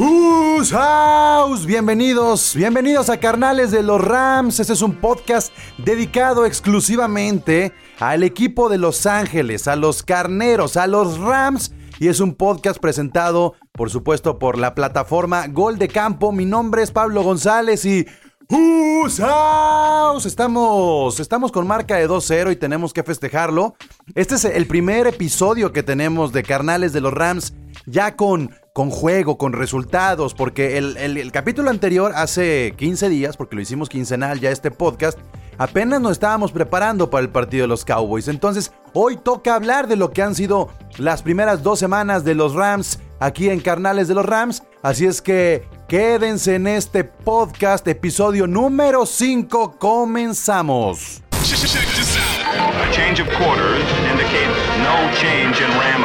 Who's House? Bienvenidos, bienvenidos a Carnales de los Rams. Este es un podcast dedicado exclusivamente al equipo de Los Ángeles, a los carneros, a los Rams. Y es un podcast presentado, por supuesto, por la plataforma Gol de Campo. Mi nombre es Pablo González y Who's House? Estamos, estamos con marca de 2-0 y tenemos que festejarlo. Este es el primer episodio que tenemos de Carnales de los Rams, ya con, con juego, con resultados, porque el, capítulo anterior, hace 15 días, porque lo hicimos quincenal ya este podcast, apenas nos estábamos preparando para el partido de los Cowboys. Entonces, hoy toca hablar de lo que han sido las primeras dos semanas de los Rams aquí en Carnales de los Rams. Así es que quédense en este podcast, episodio número 5. Comenzamos. A change of quarters indicates no change in Ram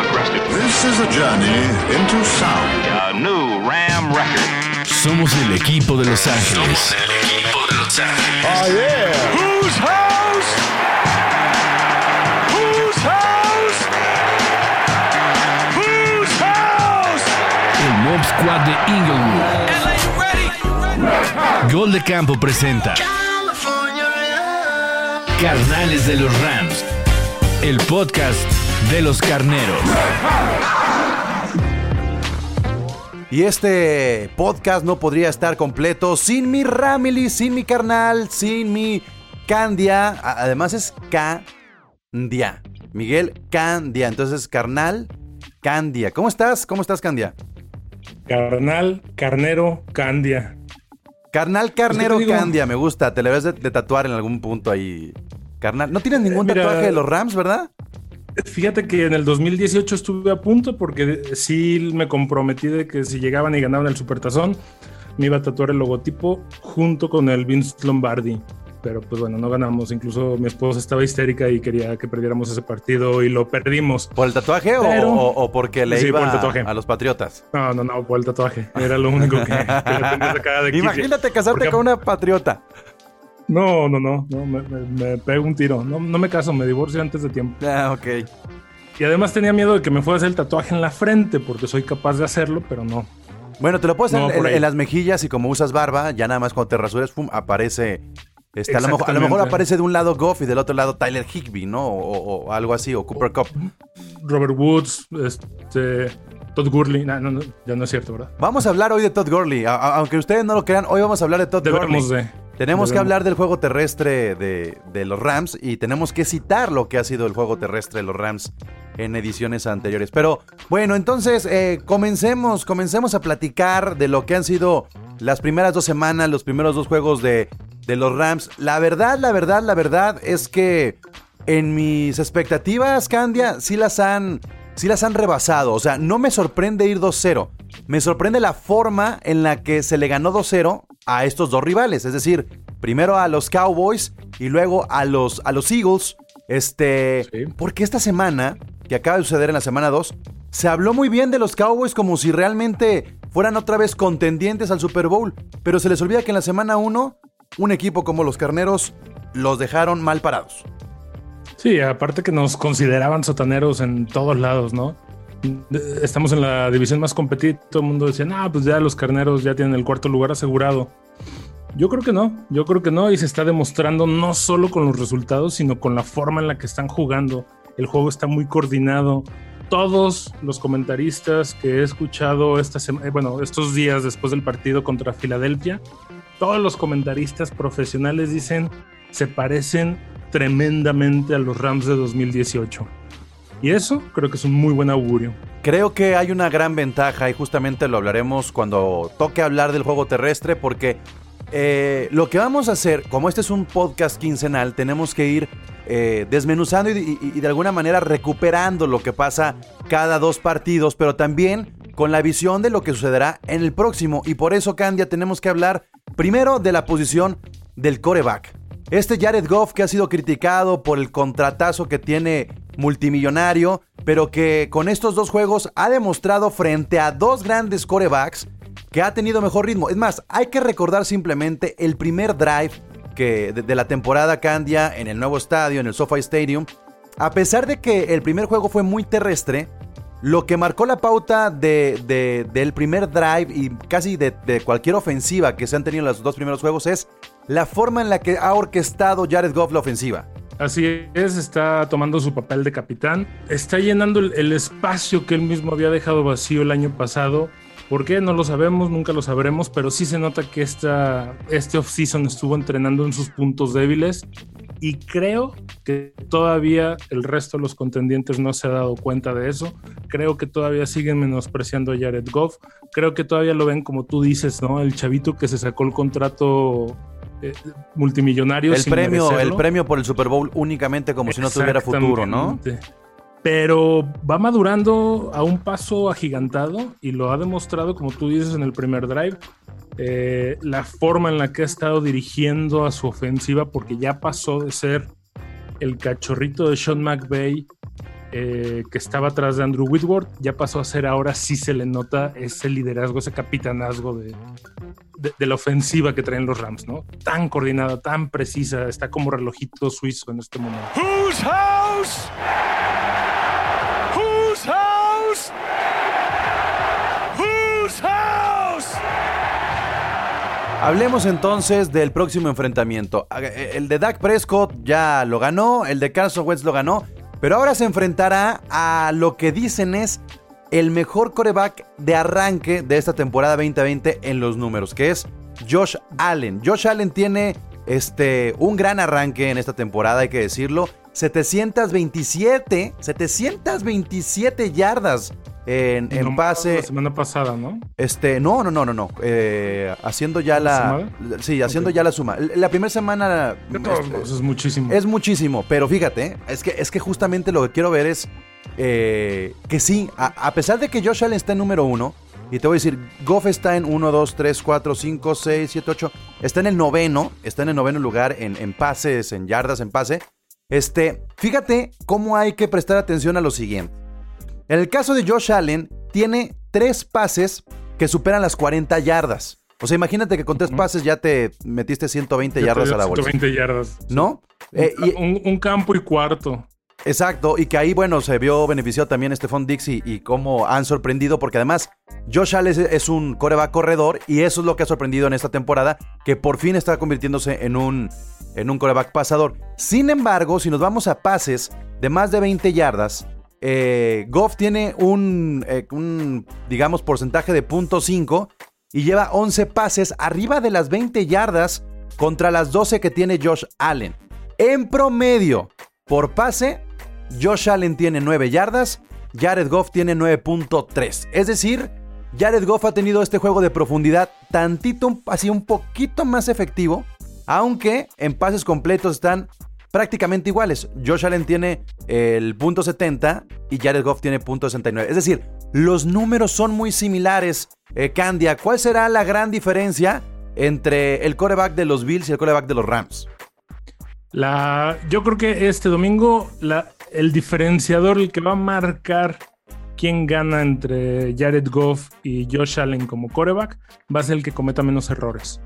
is a journey into sound. A new Ram record. Somos el equipo de Los Ángeles. Somos el equipo de Los Ángeles. Whose house? Whose house? Whose house? El Mob Squad de Inglewood. Gol de Campo presenta Carnales de los Rams. El podcast de los carneros. Y este podcast no podría estar completo sin mi Ramily, sin mi carnal, sin mi Candia. Además es Candia. Miguel Candia. Entonces, carnal, Candia. ¿Cómo estás? ¿Cómo estás, Candia? Carnal, carnero, candia. Carnal Carnero. Candia, me gusta. Te le debes de, de tatuar en algún punto ahí. Carnal. No tienes ningún Eh, mira- tatuaje de los Rams, ¿verdad? Fíjate que en el 2018 estuve a punto porque sí me comprometí de que si llegaban y ganaban el Supertazón, me iba a tatuar el logotipo junto con el Vince Lombardi. Pero pues bueno, no ganamos. Incluso mi esposa estaba histérica y quería que perdiéramos ese partido y lo perdimos. ¿Por el tatuaje o- Pero- o, o porque le Sí, iba por el tatuaje. a los Patriotas? No, no, no, por el tatuaje. Era lo único que, que le tenía sacada de. Imagínate casarte Porque- con una patriota. No, no, no, no me, me, me pego un tiro. No, no me caso, me divorcio antes de tiempo. Ah, ok. Y además tenía miedo de que me fuera a hacer el tatuaje en la frente, porque soy capaz de hacerlo, pero no. Bueno, te lo puedes No, hacer en, las mejillas y como usas barba, ya nada más cuando te rasures, pum, aparece. Este, a, lo mejor, a lo mejor Exactamente. aparece de un lado Goff y del otro lado Tyler Higby, ¿no? O, o- o algo así, o Cooper Cup. Robert Woods, este, Todd Gurley. No, no, no, ya no es cierto, ¿verdad? Vamos a hablar hoy de Todd Gurley. A- a- aunque ustedes no lo crean, hoy vamos a hablar de Todd Debemos Gurley. de. Tenemos que hablar del juego terrestre de, de los Rams y tenemos que citar lo que ha sido el juego terrestre de los Rams en ediciones anteriores. Pero bueno, entonces eh, comencemos, comencemos a platicar de lo que han sido las primeras dos semanas, los primeros dos juegos de, de los Rams. La verdad, la verdad, la verdad es que en mis expectativas, Candia, sí las han, sí las han rebasado. O sea, no me sorprende ir 2-0. Me sorprende la forma en la que se le ganó 2-0 a estos dos rivales. Es decir, primero a los Cowboys y luego a los, a los Eagles. Este, Sí. porque esta semana, que acaba de suceder en la semana 2, se habló muy bien de los Cowboys como si realmente fueran otra vez contendientes al Super Bowl. Pero se les olvida que en la semana 1, un equipo como los Carneros los dejaron mal parados. Sí, aparte que nos consideraban sotaneros en todos lados, ¿no? Estamos en la división más competida. Todo el mundo decía, ah, pues ya los carneros ya tienen el cuarto lugar asegurado. Yo creo que no, yo creo que no, y se está demostrando no solo con los resultados, sino con la forma en la que están jugando. El juego está muy coordinado. Todos los comentaristas que he escuchado esta sema- eh, bueno, estos días después del partido contra Filadelfia, todos los comentaristas profesionales dicen se parecen tremendamente a los Rams de 2018. Y eso creo que es un muy buen augurio. Creo que hay una gran ventaja y justamente lo hablaremos cuando toque hablar del juego terrestre porque eh, lo que vamos a hacer, como este es un podcast quincenal, tenemos que ir eh, desmenuzando y, y- y de alguna manera recuperando lo que pasa cada dos partidos, pero también con la visión de lo que sucederá en el próximo. Y por eso, Candia, tenemos que hablar primero de la posición del coreback. Este Jared Goff que ha sido criticado por el contratazo que tiene multimillonario, pero que con estos dos juegos ha demostrado frente a dos grandes corebacks que ha tenido mejor ritmo. Es más, hay que recordar simplemente el primer drive que de, la temporada Candia en el nuevo estadio, en el SoFi Stadium. A pesar de que el primer juego fue muy terrestre, lo que marcó la pauta de, de- del primer drive y casi de, de cualquier ofensiva que se han tenido en los dos primeros juegos es la forma en la que ha orquestado Jared Goff la ofensiva. Así es, está tomando su papel de capitán, está llenando el, espacio que él mismo había dejado vacío el año pasado. ¿Por qué? No lo sabemos, nunca lo sabremos, pero sí se nota que esta, este offseason estuvo entrenando en sus puntos débiles y creo que todavía el resto de los contendientes no se ha dado cuenta de eso. Creo que todavía siguen menospreciando a Jared Goff. Creo que todavía lo ven como tú dices, ¿no? El chavito que se sacó el contrato eh, multimillonario. El premio, el premio por el Super Bowl únicamente como si no tuviera futuro, ¿no? Pero va madurando a un paso agigantado y lo ha demostrado, como tú dices, en el primer drive. Eh, la forma en la que ha estado dirigiendo a su ofensiva, porque ya pasó de ser el cachorrito de Sean McVay eh, que estaba atrás de Andrew Whitworth, ya pasó a ser ahora sí se le nota ese liderazgo, ese capitanazgo de, de, de la ofensiva que traen los Rams, ¿no? Tan coordinada, tan precisa, está como relojito suizo en este momento. Whose house? Whose house? Whose house? Hablemos entonces del próximo enfrentamiento. El de Dak Prescott ya lo ganó, el de Carson Wentz lo ganó, pero ahora se enfrentará a lo que dicen es el mejor coreback de arranque de esta temporada 2020 en los números, que es Josh Allen. Josh Allen tiene este, un gran arranque en esta temporada, hay que decirlo. 727, 727 yardas en, en pase. La semana pasada, ¿no? Este, no, no, no, no, no. Eh, haciendo ya la. Sí, haciendo ya la suma. La primera semana. Este, es muchísimo. es muchísimo, pero fíjate, es que, es que justamente lo que quiero ver es eh, que sí, a, a pesar de que Josh Allen está en número uno, y te voy a decir, Goff está en 1, 2, 3, 4, 5, 6, 7, 8, está en el noveno, está en el noveno lugar en, en pases, en yardas, en pase. Este, fíjate cómo hay que prestar atención a lo siguiente. En el caso de Josh Allen, tiene tres pases que superan las 40 yardas. O sea, imagínate que con tres pases ya te metiste 120 Ya yardas a la bolsa. 120 yardas. ¿No? Eh, y- un, un campo y cuarto. Exacto, y que ahí, bueno, se vio beneficiado también Stephon Dix y, y cómo han sorprendido, porque además Josh Allen es, un coreback corredor y eso es lo que ha sorprendido en esta temporada, que por fin está convirtiéndose en un, en un coreback pasador. Sin embargo, si nos vamos a pases de más de 20 yardas, eh, Goff tiene un, eh, un, digamos, porcentaje de .5 y lleva 11 pases arriba de las 20 yardas contra las 12 que tiene Josh Allen. En promedio, por pase, Josh Allen tiene 9 yardas, Jared Goff tiene 9.3. Es decir, Jared Goff ha tenido este juego de profundidad tantito, así un poquito más efectivo, aunque en pases completos están prácticamente iguales. Josh Allen tiene el punto .70 y Jared Goff tiene punto .69. Es decir, los números son muy similares. Eh, Candia, ¿cuál será la gran diferencia entre el coreback de los Bills y el coreback de los Rams? Yo creo que este domingo la, el diferenciador, el que va a marcar quién gana entre Jared Goff y Josh Allen como coreback, va a ser el que cometa menos errores.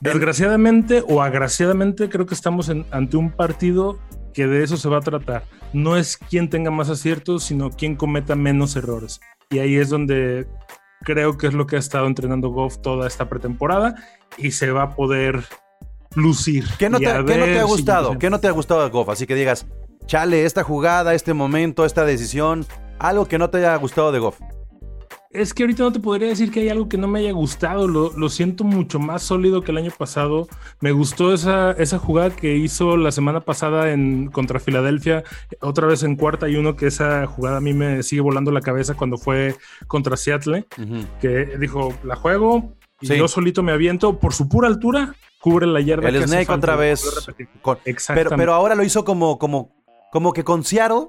Desgraciadamente o agraciadamente, creo que estamos en- ante un partido que de eso se va a tratar. No es quién tenga más aciertos, sino quién cometa menos errores. Y ahí es donde creo que es lo que ha estado entrenando Goff toda esta pretemporada y se va a poder lucir. ¿Qué no te, a qué no te ver ha si- gustado? ¿Qué no te ha gustado de Goff? Así que digas, chale, esta jugada, este momento, esta decisión, algo que no te haya gustado de Goff. Es que ahorita no te podría decir que hay algo que no me haya gustado. Lo, lo siento mucho más sólido que el año pasado. Me gustó esa, esa jugada que hizo la semana pasada en, contra Filadelfia, otra vez en cuarta y uno, que esa jugada a mí me sigue volando la cabeza cuando fue contra Seattle, que dijo, la juego y Sí. yo solito me aviento por su pura altura, cubre la yarda. El que hace Snake falta. otra vez. con- pero, pero ahora lo hizo como, como, como que con Seattle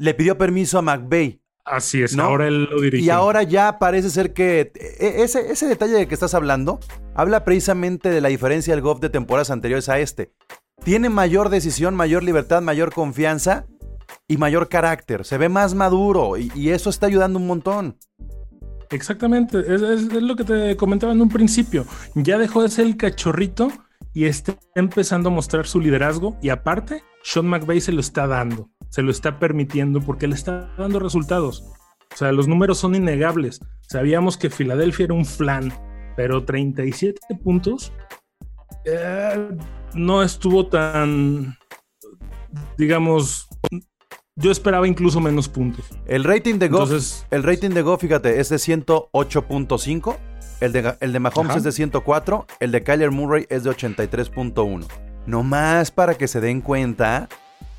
le pidió permiso a McVay. Así es, ¿no? ahora él lo dirige. Y ahora ya parece ser que e- ese, ese detalle de que estás hablando habla precisamente de la diferencia del Goff de temporadas anteriores a este. Tiene mayor decisión, mayor libertad, mayor confianza y mayor carácter. Se ve más maduro y, y eso está ayudando un montón. Exactamente, es, es- es lo que te comentaba en un principio. Ya dejó de ser el cachorrito y está empezando a mostrar su liderazgo y aparte, Sean McVay se lo está dando. se lo está permitiendo porque le está dando resultados. O sea, los números son innegables. Sabíamos que Filadelfia era un flan, pero 37 puntos eh, no estuvo tan, digamos, yo esperaba incluso menos puntos. El rating de Goff, Entonces- el rating de Goff, fíjate, es de 108.5. El de, el de Mahomes Ajá. es de 104. El de Kyler Murray es de 83.1. No más para que se den cuenta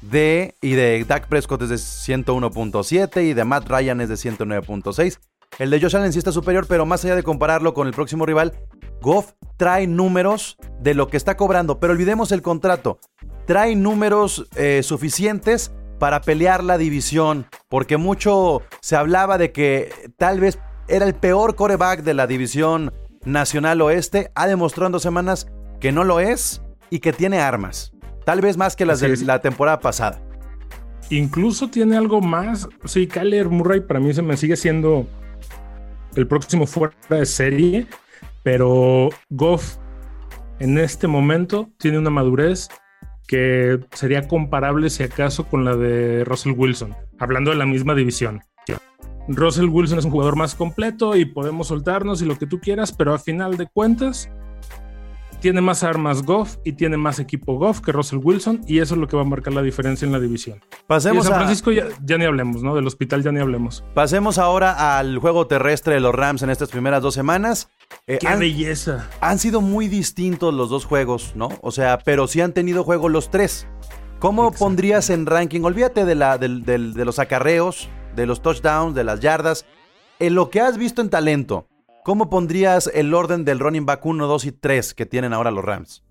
de. Y de Dak Prescott es de 101.7. Y de Matt Ryan es de 109.6. El de Josh Allen sí está superior, pero más allá de compararlo con el próximo rival, Goff trae números de lo que está cobrando. Pero olvidemos el contrato. Trae números eh, suficientes para pelear la división. Porque mucho se hablaba de que tal vez era el peor coreback de la división nacional oeste. Ha demostrado en dos semanas que no lo es y que tiene armas. Tal vez más que las Así de es. la temporada pasada. Incluso tiene algo más. Sí, Kyler Murray para mí se me sigue siendo el próximo fuera de serie, pero Goff en este momento tiene una madurez que sería comparable si acaso con la de Russell Wilson, hablando de la misma división. Russell Wilson es un jugador más completo y podemos soltarnos y lo que tú quieras, pero a final de cuentas tiene más armas Goff y tiene más equipo Goff que Russell Wilson y eso es lo que va a marcar la diferencia en la división. Y Pasemos San a, Francisco ya, ya ni hablemos, ¿no? Del hospital ya ni hablemos. pasemos ahora al juego terrestre de los Rams en estas primeras dos semanas. Eh, ¡Qué han, belleza! han sido muy distintos los dos juegos, ¿no? O sea, pero sí han tenido juego los tres. ¿Cómo Exacto. pondrías en ranking? Olvídate de, la, de los acarreos, de los touchdowns, de las yardas. En lo que has visto en talento, ¿cómo pondrías el orden del running back 1, 2 y 3 que tienen ahora los Rams?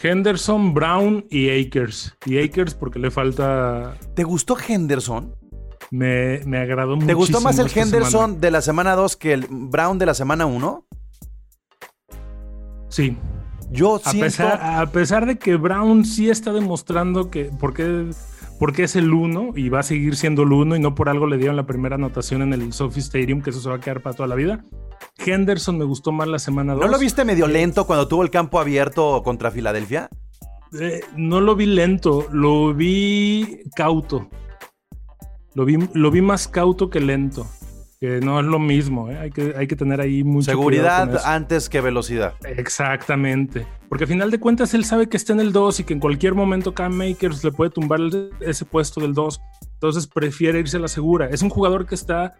Henderson, Brown y Akers. Y Akers porque le falta... ¿Te gustó Henderson? Me, me agradó mucho. ¿Te gustó más el Henderson de la semana 2 que el Brown de la semana 1? Sí. Yo A siento... pesar, a pesar de que Brown sí está demostrando que... Porque, porque es el uno y va a seguir siendo el uno y no por algo le dieron la primera anotación en el Sophie Stadium, que eso se va a quedar para toda la vida. Henderson me gustó más la semana 2. ¿No lo viste medio lento cuando tuvo el campo abierto contra Filadelfia? Eh, no lo vi lento, lo vi cauto. Lo vi, lo vi más cauto que lento. Que no es lo mismo, ¿eh? hay, que, hay que tener ahí cuidado Seguridad antes que velocidad. Exactamente. Porque al final de cuentas él sabe que está en el 2 y que en cualquier momento Cam Makers le puede tumbar ese puesto del 2. Entonces prefiere irse a la segura. Es un jugador que está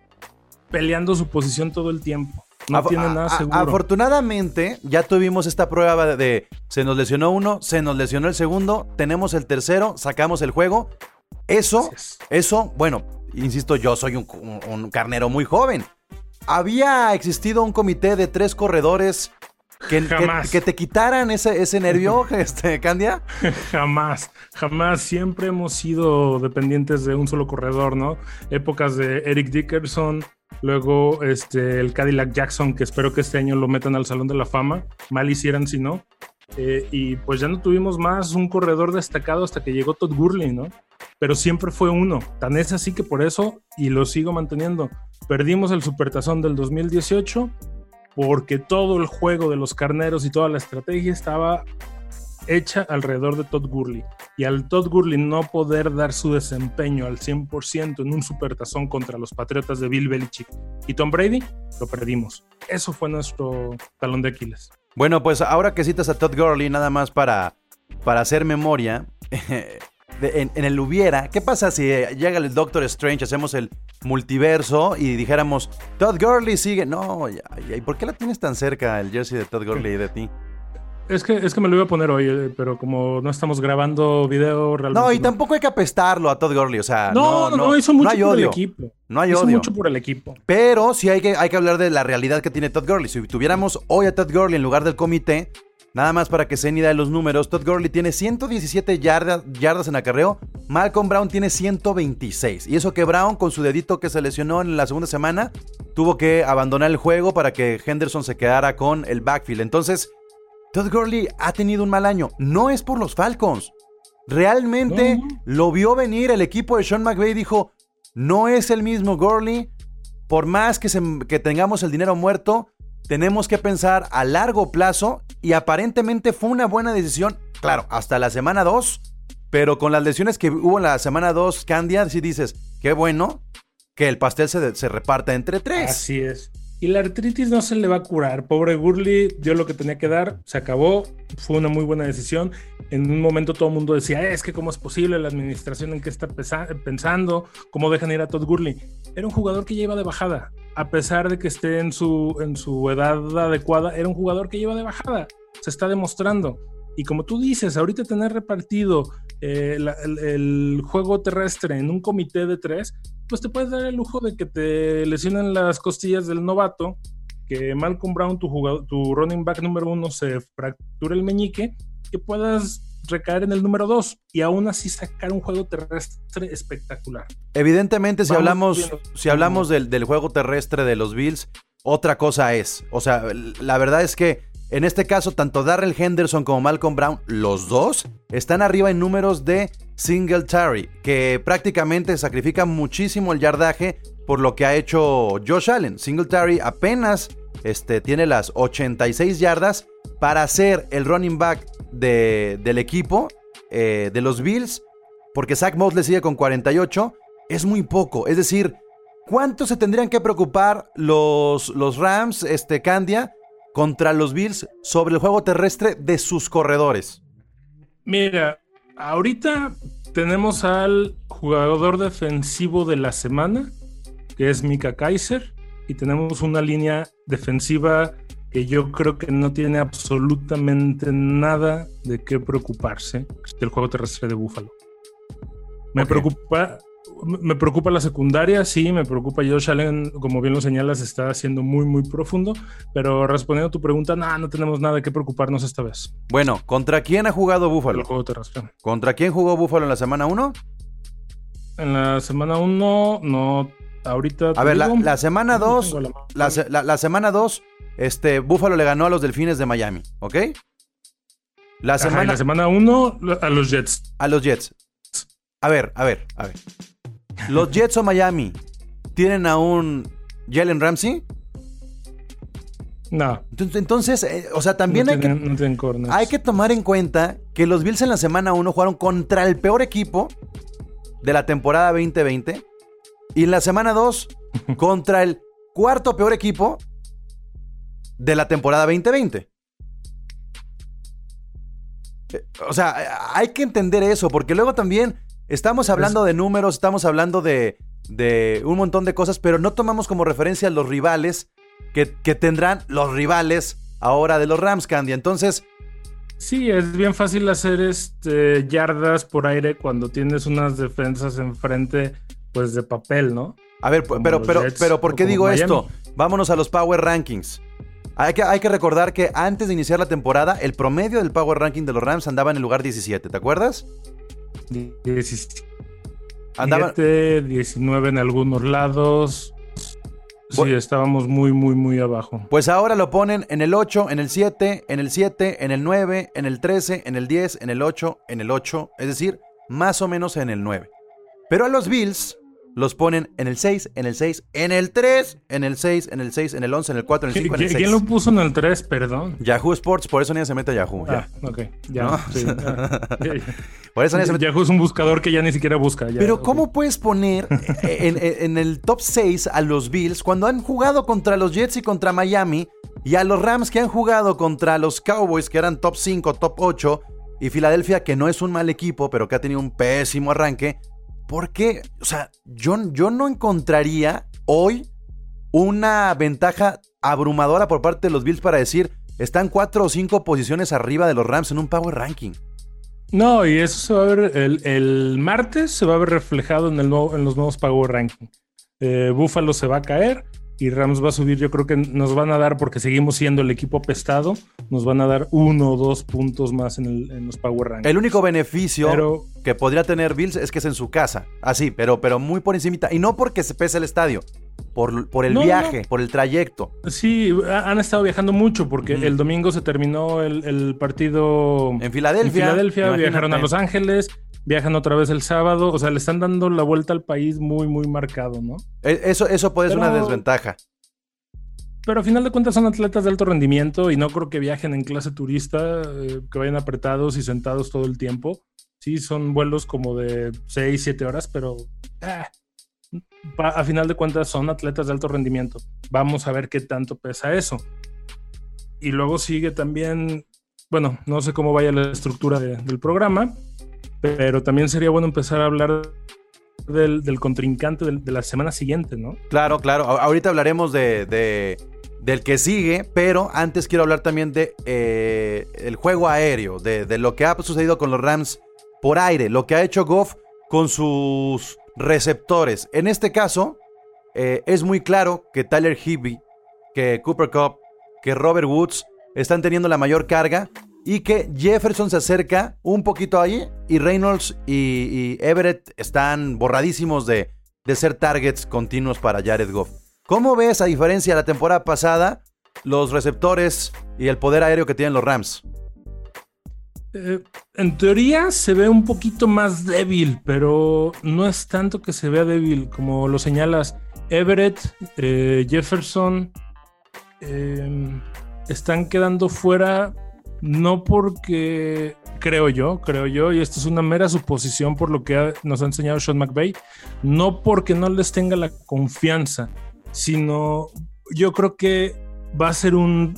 peleando su posición todo el tiempo. No Af- tiene nada seguro. Afortunadamente, ya tuvimos esta prueba de, de se nos lesionó uno, se nos lesionó el segundo, tenemos el tercero, sacamos el juego. Eso, eso, bueno, insisto, yo soy un, un- un carnero muy joven. Había existido un comité de tres corredores que, que te quitaran ese, ese nervio, este, Candia. Jamás, jamás. Siempre hemos sido dependientes de un solo corredor, ¿no? Épocas de Eric Dickerson, luego este, el Cadillac Jackson, que espero que este año lo metan al Salón de la Fama. Mal hicieran si no. Eh, y pues ya no tuvimos más un corredor destacado hasta que llegó Todd Gurley, ¿no? Pero siempre fue uno. Tan es así que por eso, y lo sigo manteniendo, perdimos el Supertazón del 2018 porque todo el juego de los carneros y toda la estrategia estaba hecha alrededor de Todd Gurley. Y al Todd Gurley no poder dar su desempeño al 100% en un supertazón contra los Patriotas de Bill Belichick y Tom Brady, lo perdimos. Eso fue nuestro talón de Aquiles. Bueno, pues ahora que citas a Todd Gurley, nada más para, para hacer memoria, de- en, en el hubiera, ¿qué pasa si eh, llega el Doctor Strange, hacemos el multiverso y dijéramos, Todd Gurley sigue? No, ya, ya, ¿y por qué la tienes tan cerca el jersey de Todd Gurley de ti? Es que, es que me lo iba a poner hoy, eh, pero como no estamos grabando video realmente. No, y tampoco hay que apestarlo a Todd Gurley, o sea, No, no, no, hizo mucho por el equipo. No hay hizo odio. mucho por el equipo. Pero sí hay que, hay que hablar de la realidad que tiene Todd Gurley. Si tuviéramos hoy a Todd Gurley en lugar del comité, nada más para que se den idea de los números, Todd Gurley tiene 117 yardas, yardas en acarreo, Malcolm Brown tiene 126. Y eso que Brown, con su dedito que se lesionó en la segunda semana, tuvo que abandonar el juego para que Henderson se quedara con el backfield. Entonces, Todd Gurley ha tenido un mal año. No es por los Falcons. Realmente No, no. lo vio venir el equipo de Sean McVay dijo, no es el mismo Gurley. Por más que, se- que tengamos el dinero muerto, tenemos que pensar a largo plazo y aparentemente fue una buena decisión. Claro, hasta la semana 2 pero con las lesiones que hubo en la semana 2, Candia, sí dices, qué bueno que el pastel se, se reparta entre tres. Así es. Y la artritis no se le va a curar. Pobre Gurley dio lo que tenía que dar, se acabó, fue una muy buena decisión. En un momento todo el mundo decía, "Eh, es que cómo es posible la administración en qué está pensando, cómo dejan ir a Todd Gurley. Era un jugador que lleva de bajada, a pesar de que esté en su, en su edad adecuada, era un jugador que lleva de bajada, se está demostrando. Y como tú dices, ahorita tener repartido eh, la- el, el juego terrestre en un comité de tres, pues te puedes dar el lujo de que te lesionen las costillas del novato, que Malcolm Brown, tu, jugador, tu running back número uno, se fracture el meñique, que puedas recaer en el número dos y aún así sacar un juego terrestre espectacular. Evidentemente, si Vamos hablamos, viendo. si hablamos del, del juego terrestre de los Bills, otra cosa es. O sea, la verdad es que en este caso, tanto Darrell Henderson como Malcolm Brown, los dos, están arriba en números de Singletary, que prácticamente sacrifica muchísimo el yardaje por lo que ha hecho Josh Allen. Singletary apenas este, tiene las 86 yardas para ser el running back de- del equipo eh, de los Bills, porque Zach Moss le sigue con 48, es muy poco. Es decir, ¿cuánto se tendrían que preocupar los, los Rams, este Candia, contra los Bills sobre el juego terrestre de sus corredores? Mira, ahorita tenemos al jugador defensivo de la semana, que es Mika Kaiser, y tenemos una línea defensiva que yo creo que no tiene absolutamente nada de qué preocuparse del juego terrestre de Buffalo. Me preocupa. Me preocupa la secundaria, sí, me preocupa Josh Allen, como bien lo señalas, está siendo muy, muy profundo, pero respondiendo a tu pregunta, no, no tenemos nada de qué preocuparnos esta vez. Bueno, ¿contra quién ha jugado El Buffalo? juego terrestre. ¿Contra quién jugó Buffalo en la semana 1? En la semana 1, no. Ahorita. A ver, la, semana no 2, tengo la semana 2, este, Buffalo le ganó a los Delfines de Miami, ¿ok? La semana 1 a los Jets. a los Jets. A ver, a ver, a ver. ¿Los Jets o Miami tienen a un Jalen Ramsey? No. Entonces, eh, o sea, también no hay, tienen, que, no hay que tomar en cuenta que los Bills en la semana 1 jugaron contra el peor equipo de la temporada 2020 y en la semana 2 contra el cuarto peor equipo de la temporada 2020. Eh, O sea, hay que entender eso, porque luego también estamos hablando de números, estamos hablando de, de un montón de cosas, pero no tomamos como referencia a los rivales que, que tendrán los rivales ahora de los Rams, Candy. Entonces, Sí, es bien fácil hacer este yardas por aire cuando tienes unas defensas enfrente, pues de papel, ¿no? a ver, Como pero, pero, Jets pero, ¿por qué digo Miami. esto? Vámonos a los Power Rankings. Hay que, hay que recordar que antes de iniciar la temporada, el promedio del Power Ranking de los Rams andaba en el lugar 17, ¿te acuerdas? 17, Andaba, 19 en algunos lados. Sí, estábamos muy, muy, muy abajo. Pues ahora lo ponen en el 8, en el 7, en el 7, en el 9, en el 13, en el 10, en el 8, en el 8, es decir, más o menos en el 9. Pero a los Bills los ponen en el 6, en el 6, en el 3, en el 6, en el 6, en el 11, en el 4, en el 5, en el ¿Qui- 6. ¿Quién lo puso en el 3? Perdón. Yahoo Sports, por eso nadie se mete a Yahoo. ya. Ah, ok. Ya. ¿No? sí, ah, ya, ya. Por eso nadie se mete Yahoo es un buscador que ya ni siquiera busca. ya, Pero ok. ¿cómo puedes poner en, en- en el top 6 a los Bills cuando han jugado contra los Jets y contra Miami y a los Rams que han jugado contra los Cowboys que eran top 5, top 8 y Filadelfia que no es un mal equipo pero que ha tenido un pésimo arranque? ¿Por qué? O sea, yo, yo no encontraría hoy una ventaja abrumadora por parte de los Bills para decir están 4 o 5 posiciones arriba de los Rams en un Power Ranking. No, y eso se va a ver el, el martes, se va a ver reflejado en, el nuevo, en los nuevos Power Ranking. Eh, Buffalo se va a caer y Rams va a subir. Yo creo que nos van a dar, porque seguimos siendo el equipo apestado, nos van a dar uno o dos puntos más en, el- en los Power Rankings. El único beneficio Pero- que podría tener Bills es que es en su casa. Así, pero, pero muy por encimita. Y no porque se pese el estadio. Por, por el No, viaje, no. por el trayecto. Sí, ha- han estado viajando mucho porque el domingo se terminó el, el partido En Filadelfia. En Filadelfia viajaron a Los Ángeles, viajan otra vez el sábado. O sea, le están dando la vuelta al país muy, muy marcado, ¿no? E- Eso, eso puede ser una desventaja. Pero a final de cuentas son atletas de alto rendimiento y no creo que viajen en clase turista, eh, que vayan apretados y sentados todo el tiempo. Sí, son vuelos como de 6, 7 horas, pero ah, a final de cuentas son atletas de alto rendimiento. Vamos a ver qué tanto pesa eso. Y luego sigue también, bueno, no sé cómo vaya la estructura de- del programa, pero también sería bueno empezar a hablar del, del contrincante de la semana siguiente, ¿no? Claro, claro. Ahorita hablaremos de, de- del que sigue, pero antes quiero hablar también de eh, el juego aéreo, de, de lo que ha sucedido con los Rams por aire, lo que ha hecho Goff con sus receptores. En este caso, eh, es muy claro que Tyler Higby, que Cooper Cup, que Robert Woods están teniendo la mayor carga y que Jefferson se acerca un poquito ahí y Reynolds y, Everett están borradísimos de, de ser targets continuos para Jared Goff. ¿Cómo ves, a diferencia de la temporada pasada, los receptores y el poder aéreo que tienen los Rams? Eh, en teoría se ve un poquito más débil, pero no es tanto que se vea débil como lo señalas. Everett, eh, Jefferson eh, están quedando fuera no porque creo yo, creo yo, y esto es una mera suposición por lo que nos ha enseñado Sean McVay, no porque no les tenga la confianza, sino yo creo que va a ser un,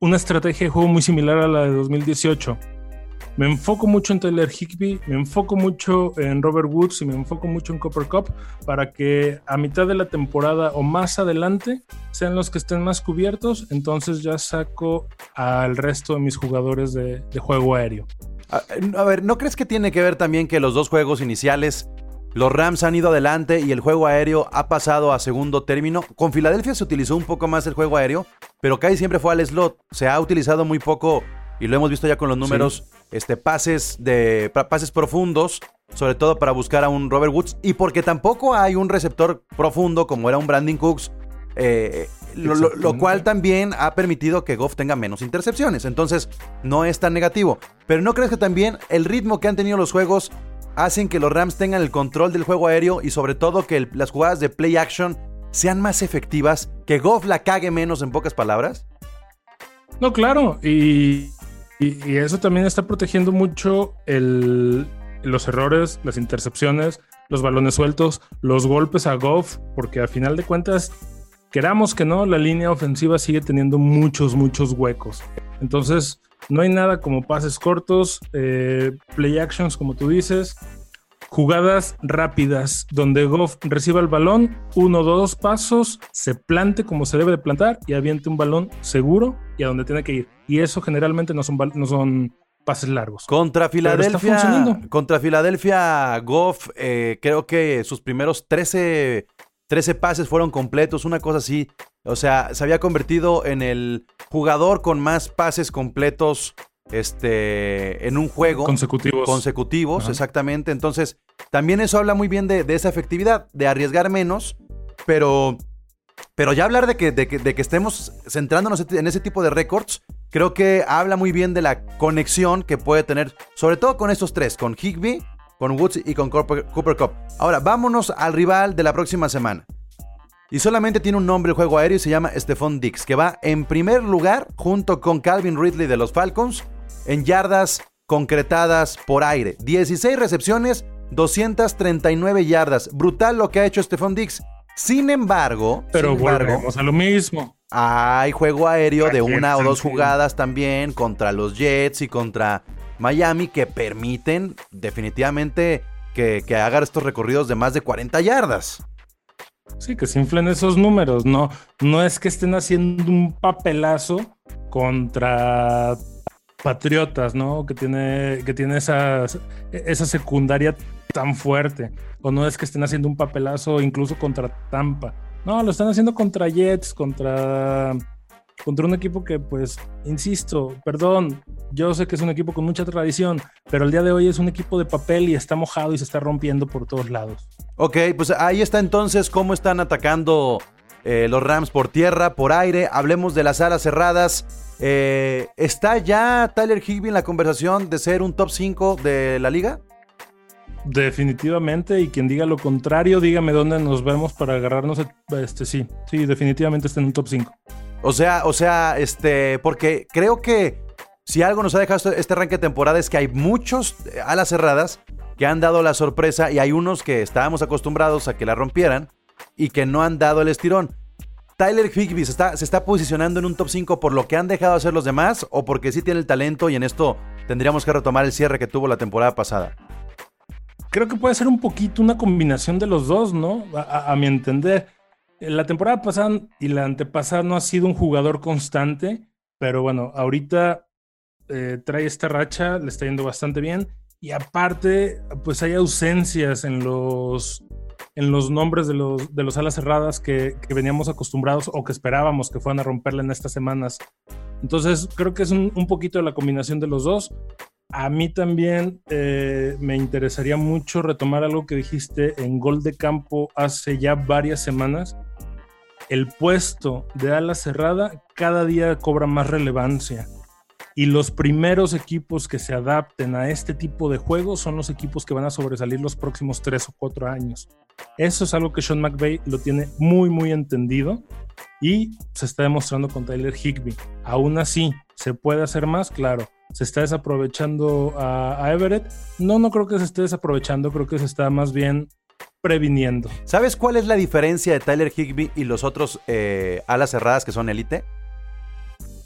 una estrategia de juego muy similar a la de 2018. Me enfoco mucho en Tyler Higby, me enfoco mucho en Robert Woods y me enfoco mucho en Copper Cup para que a mitad de la temporada o más adelante sean los que estén más cubiertos. Entonces ya saco al resto de mis jugadores de, de juego aéreo. A, a ver, ¿no crees que tiene que ver también que los dos juegos iniciales, los Rams han ido adelante y el juego aéreo ha pasado a segundo término? Con Filadelfia se utilizó un poco más el juego aéreo, pero casi siempre fue al slot. Se ha utilizado muy poco, y lo hemos visto ya con los números, este, pases, de, pa- pases profundos, sobre todo para buscar a un Robert Woods, y porque tampoco hay un receptor profundo como era un Brandon Cooks. eh, lo, lo- lo cual también ha permitido que Goff tenga menos intercepciones. Entonces, no es tan negativo. Pero ¿no crees que también el ritmo que han tenido los juegos hacen que los Rams tengan el control del juego aéreo y sobre todo que el- las jugadas de play action sean más efectivas? ¿Que Goff la cague menos en pocas palabras? No, claro, y, y- eso también está protegiendo mucho los errores, las intercepciones, los balones sueltos, los golpes a Goff, porque a final de cuentas, queramos que no, la línea ofensiva sigue teniendo muchos, muchos huecos. Entonces, no hay nada como pases cortos, eh, play actions, como tú dices, jugadas rápidas, donde Goff reciba el balón, uno o dos pasos, se plante como se debe de plantar y aviente un balón seguro y a donde tiene que ir. Y eso generalmente no son, no son pases largos. Contra Filadelfia, funcionando. contra Filadelfia, Goff, eh, creo que sus primeros 13, 13 pases fueron completos, una cosa así. O sea, se había convertido en el jugador con más pases completos este, en un juego. Consecutivos. consecutivos, Ajá. exactamente. Entonces, también eso habla muy bien de, de esa efectividad, de arriesgar menos, pero, pero ya hablar de que, de, que, de que estemos centrándonos en ese tipo de récords, creo que habla muy bien de la conexión que puede tener, sobre todo con estos tres, con Higby, con Woods y con Cooper, Cup. Ahora, vámonos al rival de la próxima semana. Y solamente tiene un nombre el juego aéreo y se llama Stephon Dix, que va en primer lugar junto con Calvin Ridley de los Falcons en yardas concretadas por aire. 16 recepciones, 239 yardas. Brutal lo que ha hecho Stephon Dix. Sin embargo, Pero sin embargo, a lo mismo. hay juego aéreo de una o dos jugadas también contra los Jets y contra Miami que permiten definitivamente que, que haga estos recorridos de más de 40 yardas. Sí, que se inflen esos números. No, no es que estén haciendo un papelazo contra Patriotas, ¿no? Que tiene, que tiene esa, esa secundaria tan fuerte. O no es que estén haciendo un papelazo incluso contra Tampa. No, lo están haciendo contra Jets, contra, contra un equipo que, pues, insisto, perdón, yo sé que es un equipo con mucha tradición, pero el día de hoy es un equipo de papel y está mojado y se está rompiendo por todos lados. Ok, pues ahí está entonces cómo están atacando eh, los Rams por tierra, por aire. Hablemos de las alas cerradas. Eh, ¿Está ya Tyler Higby en la conversación de ser un top 5 de la liga? Definitivamente, y quien diga lo contrario, dígame dónde nos vemos para agarrarnos. Este sí, sí, definitivamente está en un top 5. O sea, o sea, este, porque creo que Si algo nos ha dejado este- este arranque de temporada es que hay muchos eh, alas cerradas que han dado la sorpresa y hay unos que estábamos acostumbrados a que la rompieran y que no han dado el estirón. Tyler Higbee se está, se está posicionando en un top 5 por lo que han dejado hacer los demás o porque sí tiene el talento y en esto tendríamos que retomar el cierre que tuvo la temporada pasada. Creo que puede ser un poquito una combinación de los dos, ¿no? A, a- mi entender. Eh, La temporada pasada y la antepasada no ha sido un jugador constante, pero bueno, ahorita eh, trae esta racha, le está yendo bastante bien. Y aparte, pues hay ausencias en los, en los nombres de los, de los alas cerradas que, veníamos acostumbrados o que esperábamos que fueran a romperla en estas semanas. Entonces, creo que es un, poquito la combinación de los dos. A mí también eh, me interesaría mucho retomar algo que dijiste en gol de campo hace ya varias semanas. El puesto de ala cerrada cada día cobra más relevancia. Y los primeros equipos que se adapten a este tipo de juegos son los equipos que van a sobresalir los próximos tres o cuatro años. Eso es algo que Sean McVay lo tiene muy, muy entendido y se está demostrando con Tyler Higby. Aún así, ¿se puede hacer más? Claro. ¿Se está desaprovechando a, a Everett? No, no creo que se esté desaprovechando, creo que se está más bien previniendo. ¿Sabes cuál es la diferencia de Tyler Higbee y los otros eh, alas cerradas que son élite?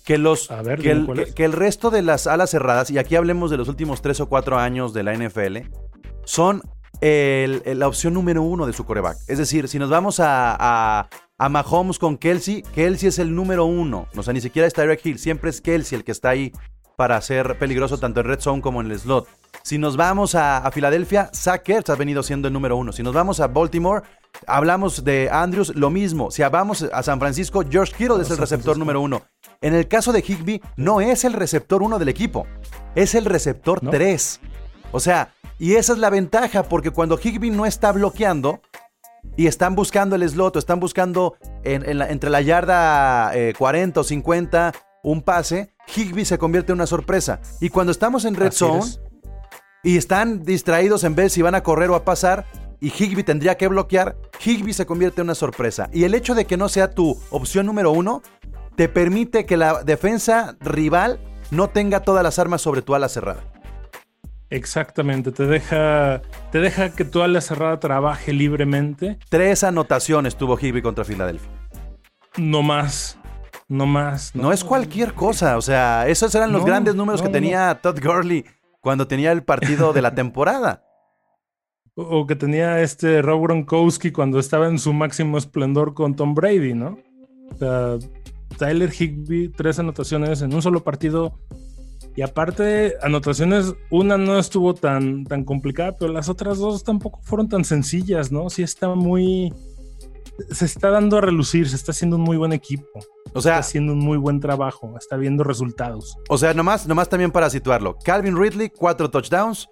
Que, los, A ver, que, el, cuál que- es. que el resto de las alas cerradas, y aquí hablemos de los últimos 3 o 4 años de la NFL, son el- el- la opción número uno de su coreback. Es decir, si nos vamos a, a, a Mahomes con Kelsey, Kelsey es el número uno. O sea, ni siquiera es Tyreek Hill, siempre es Kelsey el que está ahí para ser peligroso tanto en red zone como en el slot. Si nos vamos a, a Filadelfia, Zach Ertz ha venido siendo el número uno. Si nos vamos a Baltimore, hablamos de Andrews, lo mismo. Si vamos a San Francisco, George Kittle es el receptor número uno. En el caso de Higby, no es el receptor uno del equipo, es el receptor ¿No? 3. O sea, y esa es la ventaja, porque cuando Higby no está bloqueando y están buscando el slot o están buscando en- en la- entre la yarda eh, 40 o 50 un pase, Higby se convierte en una sorpresa. Y cuando estamos en red Así zone es. y están distraídos en ver si van a correr o a pasar, y Higby tendría que bloquear, Higby se convierte en una sorpresa. Y el hecho de que no sea tu opción número uno, te permite que la defensa rival no tenga todas las armas sobre tu ala cerrada. Exactamente, te deja, te deja que tu ala cerrada trabaje libremente, Tres anotaciones tuvo Higby contra Filadelfia. no más, no más. No es cualquier cosa, o sea, esos eran los No, grandes números no, que tenía Todd Gurley cuando tenía el partido de la temporada. O o que tenía este Rob Gronkowski cuando estaba en su máximo esplendor con Tom Brady, ¿no? O sea, Tyler Higby, tres anotaciones en un solo partido. Y aparte, anotaciones, una no estuvo tan, tan complicada, pero las otras dos tampoco fueron tan sencillas, ¿no? Sí está muy... Se está dando a relucir, se está haciendo un muy buen equipo. O sea, está haciendo un muy buen trabajo, está viendo resultados. o sea, nomás, nomás también para situarlo. Calvin Ridley, cuatro touchdowns.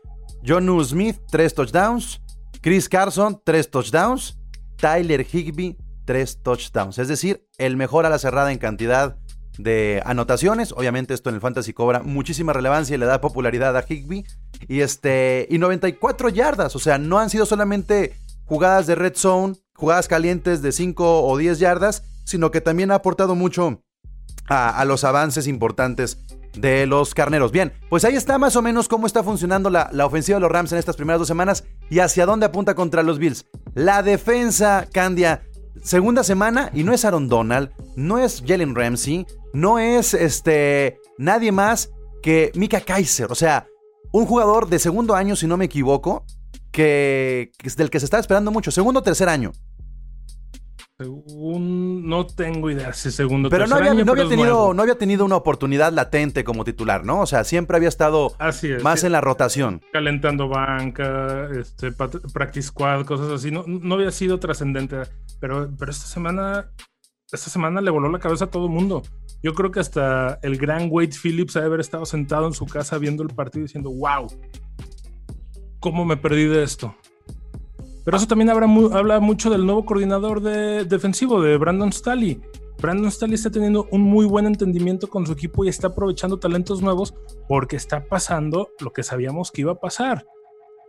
John Smith, tres touchdowns. Chris Carson, tres touchdowns. Tyler Higby, tres touchdowns. Es decir, el mejor a la cerrada en cantidad de anotaciones. Obviamente esto en el fantasy cobra muchísima relevancia y le da popularidad a Higby. Y este y 94 yardas, o sea, no han sido solamente jugadas de red zone, jugadas calientes de 5 o 10 yardas, sino que también ha aportado mucho a, los avances importantes de los carneros. Bien, pues ahí está más o menos cómo está funcionando la, la ofensiva de los Rams en estas primeras dos semanas y hacia dónde apunta contra los Bills. La defensa, Candia, segunda semana y no es Aaron Donald, no es Jalen Ramsey, no es este nadie más que Mika Kaiser, o sea, un jugador de segundo año, si no me equivoco, que, que es del que se está esperando mucho, segundo o tercer año. Según, no tengo idea si segundo Pero no había, año, no, pero había es tenido, no había tenido una oportunidad latente como titular, ¿no? O sea, siempre había estado Así es. más sí. en la rotación. calentando banca, este, practice squad, cosas así. No, no había sido trascendente, pero, pero esta semana, esta semana le voló la cabeza a todo el mundo. Yo creo que hasta el gran Wade Phillips ha de haber estado sentado en su casa viendo el partido diciendo, wow, ¿cómo me perdí de esto? Pero eso también habla, mu- habla mucho del nuevo coordinador de, defensivo, de Brandon Staley. Brandon Staley está teniendo un muy buen entendimiento con su equipo y está aprovechando talentos nuevos porque está pasando lo que sabíamos que iba a pasar.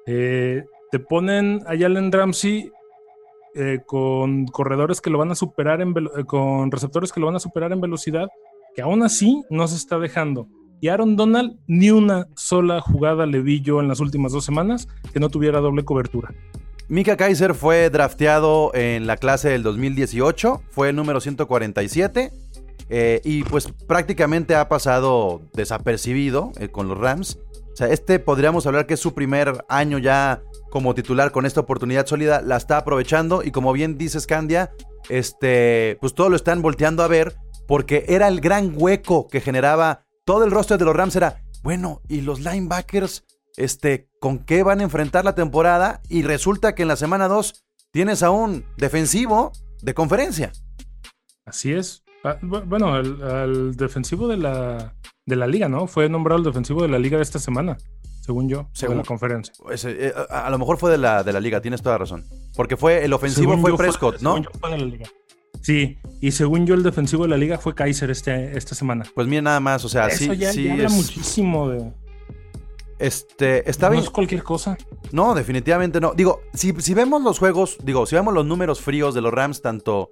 Eh, te ponen a Jalen Ramsey eh, con corredores que lo van a superar en eh, con receptores que lo van a superar en velocidad, que aún así no se está dejando. Y Aaron Donald, ni una sola jugada le vi yo en las últimas dos semanas que no tuviera doble cobertura. Mika Kaiser fue drafteado en la clase del 2018, fue el número 147 eh, y pues prácticamente ha pasado desapercibido eh, con los Rams. O sea, este podríamos hablar que es su primer año ya como titular con esta oportunidad sólida, la está aprovechando y como bien dices Candia, este, pues todo lo están volteando a ver porque era el gran hueco que generaba todo el rostro de los Rams era, bueno, ¿y los linebackers este, con qué van a enfrentar la temporada? Y resulta que en la semana 2 tienes a un defensivo de conferencia. Así es. Ah, bueno, al defensivo de la, de la liga, ¿no? Fue nombrado el defensivo de la liga de esta semana, según yo, según la conferencia. Eh, a, lo mejor fue de la, de la liga, tienes toda razón. Porque fue el ofensivo fue Prescott, ¿no? fue de la liga. Sí, y según yo el defensivo de la liga fue Kaiser este, esta semana. Pues mira nada más, o sea, Eso sí, ya, sí habla muchísimo de... Este, está no bien. es cualquier cosa. No, definitivamente no. Digo, si, si vemos los juegos, digo, si vemos los números fríos de los Rams, tanto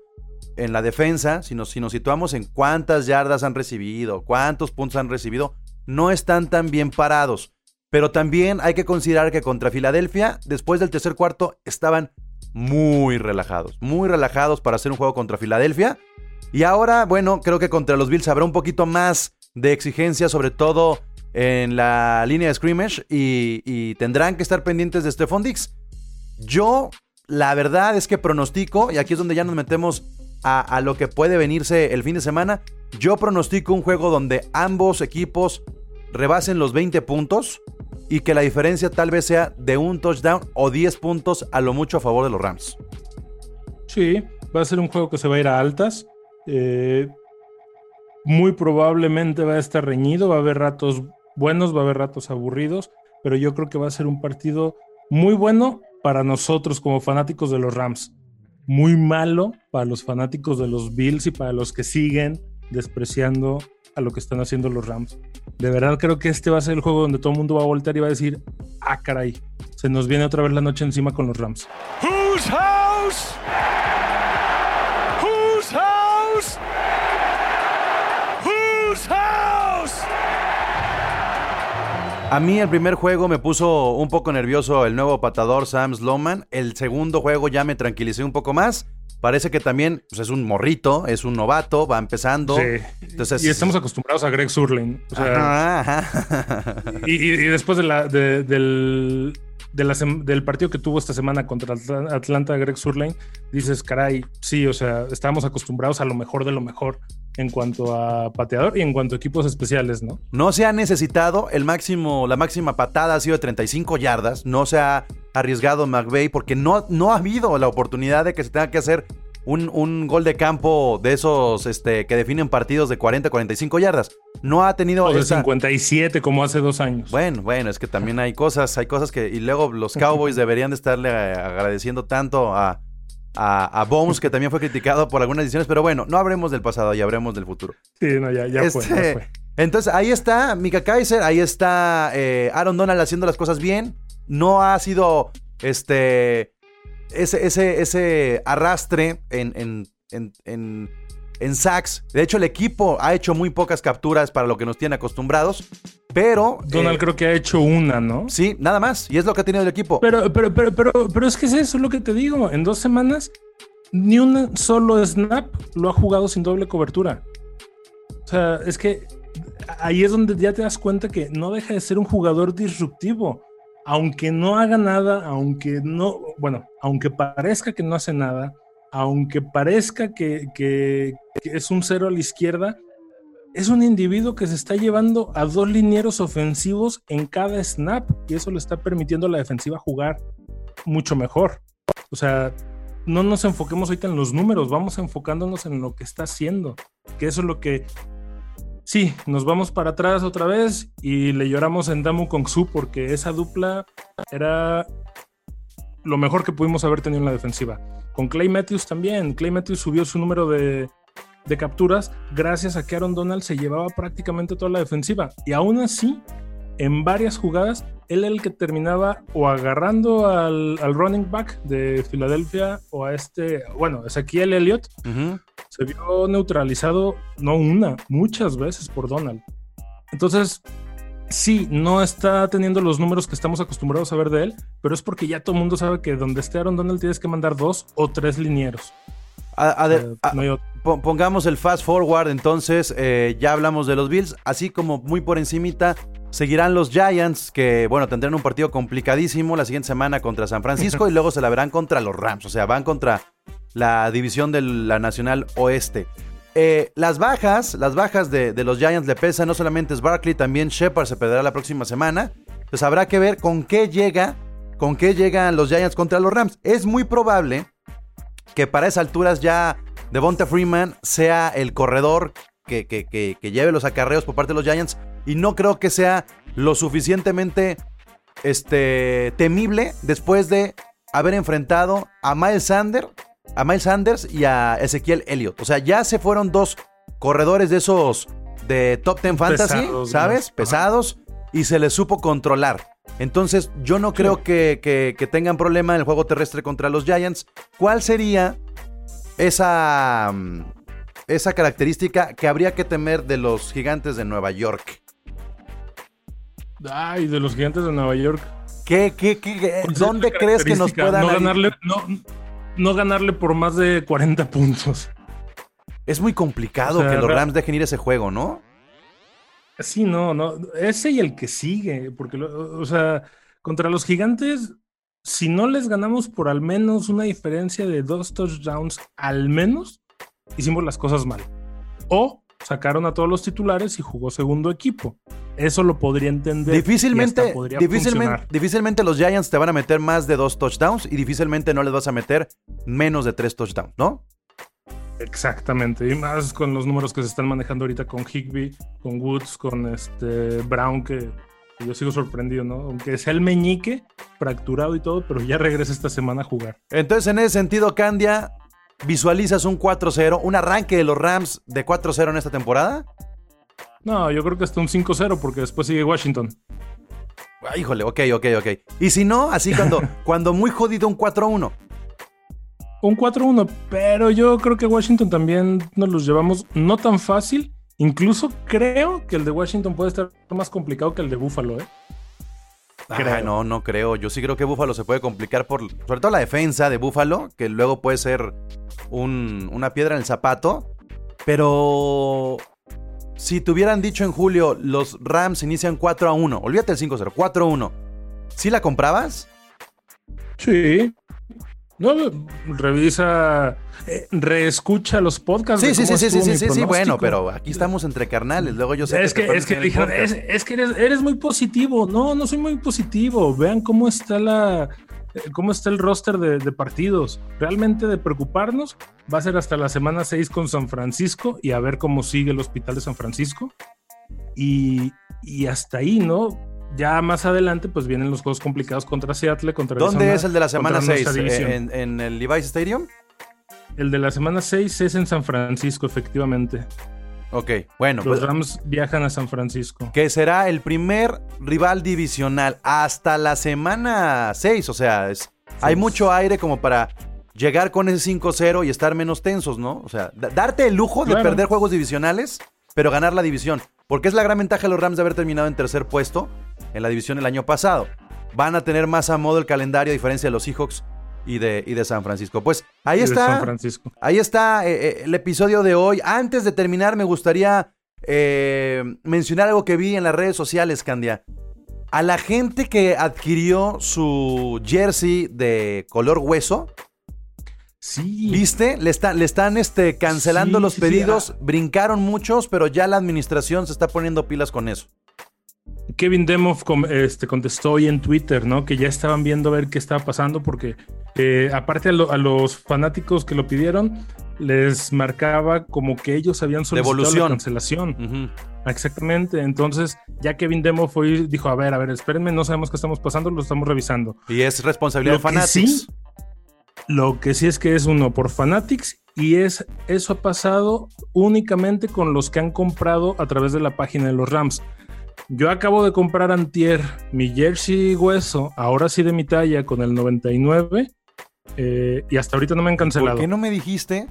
en la defensa, si nos, si nos situamos en cuántas yardas han recibido, cuántos puntos han recibido, no están tan bien parados. Pero también hay que considerar que contra Filadelfia, después del tercer cuarto, estaban muy relajados, muy relajados para hacer un juego contra Filadelfia. Y ahora, bueno, creo que contra los Bills habrá un poquito más de exigencia, sobre todo en la línea de scrimmage, y, tendrán que estar pendientes de Stephon Dix. Yo, la verdad es que pronostico, y aquí es donde ya nos metemos a, a lo que puede venirse el fin de semana, yo pronostico un juego donde ambos equipos rebasen los 20 puntos y que la diferencia tal vez sea de un touchdown o 10 puntos a lo mucho a favor de los Rams. Sí, va a ser un juego que se va a ir a altas. Eh, muy probablemente va a estar reñido, va a haber ratos buenos, va a haber ratos aburridos, pero yo creo que va a ser un partido muy bueno para nosotros como fanáticos de los Rams. Muy malo para los fanáticos de los Bills y para los que siguen despreciando a lo que están haciendo los Rams. De verdad creo que este va a ser el juego donde todo el mundo va a voltear y va a decir, ah, caray, se nos viene otra vez la noche encima con los Rams. Whose house? Whose house? Whose house? A mí el primer juego me puso un poco nervioso el nuevo patador Sam Sloman. El segundo juego ya me tranquilicé un poco más. Parece que también pues, es un morrito, es un novato, va empezando. Entonces, y estamos acostumbrados a Greg Surlane. Y, después de la, del, del partido que tuvo esta semana contra Atlanta, Greg Surlane, dices, caray, sí, o sea, estamos acostumbrados a lo mejor de lo mejor en cuanto a pateador y en cuanto a equipos especiales, ¿no? No se ha necesitado el máximo, la máxima patada ha sido de 35 yardas, no se ha arriesgado McVeigh porque no, no ha habido la oportunidad de que se tenga que hacer un, gol de campo de esos este, que definen partidos de 40, 45 yardas. No ha tenido. O de 57, como hace dos años. Bueno, bueno, es que también hay cosas, hay cosas que. Y luego los Cowboys deberían de estarle agradeciendo tanto a, a, Bones, que también fue criticado por algunas decisiones, pero bueno, no hablemos del pasado, ya hablemos del futuro. Sí, no, ya, ya, fue, este, Entonces, ahí está Mika Kaiser, ahí está eh, Aaron Donald haciendo las cosas bien. No ha sido este ese, ese, ese arrastre en, en, en, en, sacks. De hecho, el equipo ha hecho muy pocas capturas para lo que nos tiene acostumbrados. Pero. Donald eh, creo que ha hecho una, ¿no? Sí, nada más. Y es lo que ha tenido el equipo. Pero, pero, pero, pero, pero es que es eso lo que te digo. En dos semanas, ni un solo snap lo ha jugado sin doble cobertura. O sea, es que ahí es donde ya te das cuenta que no deja de ser un jugador disruptivo. Aunque no haga nada, aunque no, bueno, aunque parezca que no hace nada, aunque parezca que, que es un cero a la izquierda, es un individuo que se está llevando a dos linieros ofensivos en cada snap y eso le está permitiendo a la defensiva jugar mucho mejor. O sea, no nos enfoquemos ahorita en los números, vamos enfocándonos en lo que está haciendo, que eso es lo que sí, nos vamos para atrás otra vez y le lloramos en Damu Kong Su porque esa dupla era lo mejor que pudimos haber tenido en la defensiva. Con Clay Matthews también, Clay Matthews subió su número de de capturas gracias a que Aaron Donald se llevaba prácticamente toda la defensiva. Y aún así, en varias jugadas, él era el que terminaba o agarrando al, running back de Filadelfia o a este, bueno, Ezequiel Elliott. Se vio neutralizado, no una, muchas veces por Donald. Entonces, sí, no está teniendo los números que estamos acostumbrados a ver de él, pero es porque ya todo el mundo sabe que donde esté Aaron Donald tienes que mandar dos o tres linieros. A- a ver, Eh, a- no pongamos el fast forward, entonces eh, ya hablamos de los Bills, así como muy por encimita seguirán los Giants, que bueno, tendrán un partido complicadísimo la siguiente semana contra San Francisco y luego se la verán contra los Rams, o sea, van contra la división de la Nacional Oeste. Eh, las bajas, las bajas de, de los Giants le pesan, no solamente es Barkley, también Shepard se perderá la próxima semana. Pues habrá que ver con qué llega, con qué llegan los Giants contra los Rams. Es muy probable que para esas alturas ya Devonta Freeman sea el corredor que, que- que- que lleve los acarreos por parte de los Giants. Y no creo que sea lo suficientemente este, temible después de haber enfrentado a Miles Sanders, a Miles Sanders y a Ezequiel Elliott. O sea, ya se fueron dos corredores de esos de top 10 fantasy, Pesados, ¿sabes? Pesados y se les supo controlar. Entonces, yo no creo que, que- que tengan problema en el juego terrestre contra los Giants. ¿Cuál sería esa, mm, esa característica que habría que temer de los gigantes de Nueva York? Ay, de los gigantes de Nueva York. ¿Qué, qué, qué- Pues es ¿Dónde crees que nos puedan... No ganarle, no, no ganarle por más de 40 puntos. Es muy complicado O sea, que los ra- Rams dejen ir ese juego, ¿no? Sí, no, no. Ese y el que sigue. Porque, lo- o sea, contra los gigantes, si no les ganamos por al menos una diferencia de dos touchdowns, al menos, hicimos las cosas mal. O sacaron a todos los titulares y jugó segundo equipo. Eso lo podría entender. Difícilmente, podría difícilmente, difícilmente los Giants te van a meter más de dos touchdowns y difícilmente no les vas a meter menos de tres touchdowns, ¿no? Exactamente, y más con los números que se están manejando ahorita con Higby, con Woods, con este Brown, que, yo sigo sorprendido, ¿no? Aunque sea el meñique fracturado y todo, pero ya regresa esta semana a jugar. Entonces, en ese sentido, Candia, ¿visualizas un 4-0, un arranque de los Rams de 4-0 en esta temporada? No, yo creo que hasta un 5-0, porque después sigue Washington. Ah, híjole, ok, ok, ok. Y si no, así cuando, cuando muy jodido un 4-1. Un 4-1, pero yo creo que Washington también nos los llevamos no tan fácil. Incluso creo que el de Washington puede estar más complicado que el de Buffalo, ¿eh? Ah, no, no creo. Yo sí creo que Búfalo se puede complicar por, sobre todo la defensa de Búfalo, que luego puede ser un- una piedra en el zapato. Pero si te hubieran dicho en julio, los Rams inician 4 a 1, olvídate el 5-0, 4 a 1. ¿Sí la comprabas? Sí. No, revisa, eh, reescucha los podcasts. Sí, sí, sí, sí, sí, sí, sí, bueno, pero aquí estamos entre carnales. Luego yo sé Es que, pones es que dijeron, es, es que eres, eres muy positivo. No, no soy muy positivo. Vean cómo está la, eh, cómo está el roster de, de partidos. Realmente de preocuparnos va a ser hasta la semana 6 con San Francisco y a ver cómo sigue el hospital de San Francisco. Y, y hasta ahí, ¿no? Ya más adelante, pues vienen los juegos complicados contra Seattle, contra ¿Dónde Arizona, es el de la semana contra 6? nuestra división. ¿En, en el Levi's Stadium? El de la semana 6 es en San Francisco, efectivamente. Ok, bueno, Los pues, Rams viajan a San Francisco. que será el primer rival divisional hasta la semana 6. O sea, es- hay mucho aire como para llegar con ese 5-0 y estar menos tensos, ¿no? O sea, da- darte el lujo de perder juegos divisionales, pero ganar la división. Porque es la gran ventaja de los Rams de haber terminado en tercer puesto en la división el año pasado. Van a tener más a modo el calendario a diferencia de los Seahawks y de, y de San Francisco. Pues ahí está. San Francisco. Ahí está eh, eh, el episodio de hoy. Antes de terminar, me gustaría eh, mencionar algo que vi en las redes sociales, Candia. A la gente que adquirió su jersey de color hueso, Sí. ¿viste? Le, está- le están este, cancelando Sí, los sí, sí, pedidos. Brincaron muchos, pero ya la administración se está poniendo pilas con eso. Kevin Demoff este, contestó hoy en Twitter, ¿no? Que ya estaban viendo a ver qué estaba pasando porque eh, aparte a, lo- a los fanáticos que lo pidieron, les marcaba como que ellos habían solicitado la cancelación. Exactamente. Entonces, ya Kevin Demoff hoy dijo, a ver, a ver, espérenme, no sabemos qué estamos pasando, lo estamos revisando. Y es responsabilidad de Fanatics. sí- Lo que sí es que es uno por Fanatics y es eso ha pasado únicamente con los que han comprado a través de la página de los Rams. Yo acabo de comprar antier mi jersey hueso, ahora sí de mi talla con el 99 eh, y hasta ahorita no me han ¿Por cancelado. qué no me dijiste?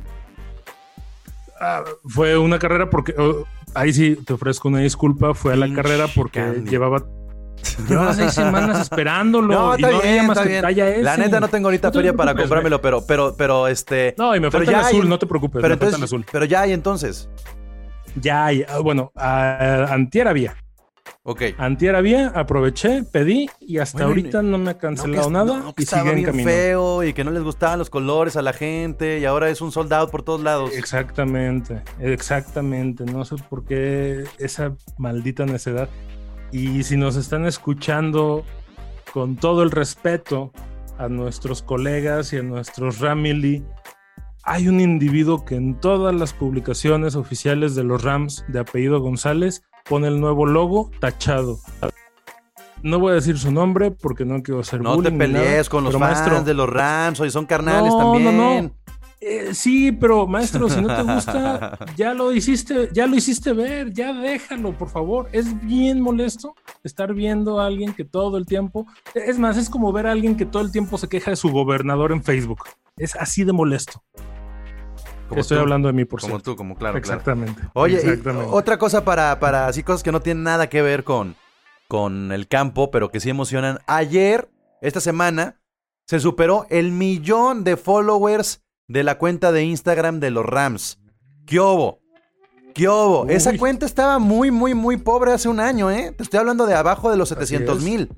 Ah, fue una carrera porque oh, ahí sí te ofrezco una disculpa. Fue a la carrera porque Candy. llevaba, llevaba seis semanas esperándolo. No, y está no había bien, más está que bien. talla S. La neta no tengo ahorita No te feria para comprármelo, pero, pero, pero, este. No, y me pero falta el azul, no te preocupes. Pero me falta el entonces, azul. pero ya hay entonces. Ya hay. ah, Bueno, antier había. Ok. Antier había, aproveché, pedí y hasta Bueno, ahorita no me ha No, cancelado que- nada no, que y estaba bien camino. feo y que no les gustaban los colores a la gente y ahora es un sold out por todos lados. Exactamente, exactamente. No sé por qué esa maldita necedad. Y si nos están escuchando con todo el respeto a nuestros colegas y a nuestros Ramily, hay un individuo que en todas las publicaciones oficiales de los Rams de apellido González pone el nuevo logo tachado. No voy a decir su nombre porque no quiero hacer No te bullying nada, pelees con los fans maestro, de los Rams, hoy son carnales No, también. no, no. eh, sí, pero maestro, si no te gusta, ya lo hiciste, ya lo hiciste ver, ya déjalo, por favor. Es bien molesto estar viendo a alguien que todo el tiempo, es más, es como ver a alguien que todo el tiempo se queja de su gobernador en Facebook. Es así de molesto. Como Estoy tú, hablando de mí, por Como tú, como claro, claro. Exactamente. Oye, y exactamente. otra cosa para, para así cosas que no tienen nada que ver con, con el campo, pero que sí emocionan. Ayer, esta semana, se superó el millón de followers de la cuenta de Instagram de los Rams. ¿Qué hubo? ¿Qué hubo? Esa cuenta estaba muy, muy, muy pobre hace un año, ¿eh? Te estoy hablando de abajo de los Así 700 es. mil.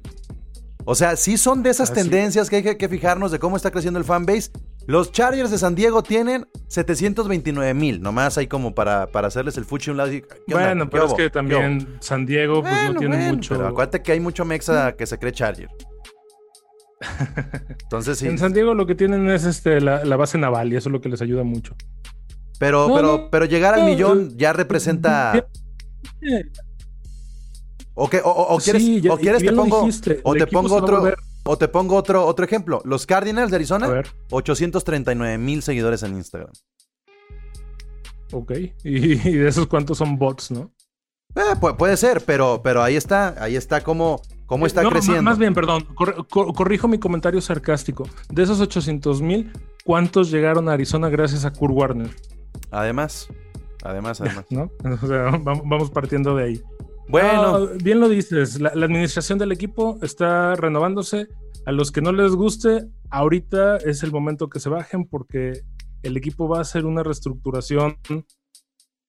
O sea, sí son de esas Así. tendencias que hay que, que fijarnos de cómo está creciendo el fanbase. Los Chargers de San Diego tienen 729 mil, nomás hay como para, para hacerles el fuchi un lado. y, ¿qué? Bueno, ¿Qué pero es hubo? que ¿Qué también San Diego pues, Bueno, no tiene bueno, mucho. Pero acuérdate que hay mucho mexa que se cree Charger. Entonces sí. En San Diego lo que tienen es este, la, la base naval y eso es lo que les ayuda mucho. Pero, No, pero, no. pero llegar al No, millón ya representa. O, que, o, o- o quieres, Sí, ya- o quieres y te pongo. dijiste, O te pongo otro. O te pongo otro, otro ejemplo. Los Cardinals de A Arizona, ver, 839 mil seguidores en Instagram. ok. Y, y de esos cuántos son bots, ¿no? Eh, pu- puede ser, pero, pero ahí está, ahí está cómo, cómo está No, ma- creciendo. Más bien, perdón, cor- cor- corrijo mi comentario sarcástico. De esos 800 mil, ¿cuántos llegaron a Arizona gracias a Kurt Warner? Además, además, además. ¿No? O sea, vam- vamos partiendo de ahí. Bueno, bien lo dices, la, la administración del equipo está renovándose. A los que no les guste, ahorita es el momento que se bajen porque el equipo va a hacer una reestructuración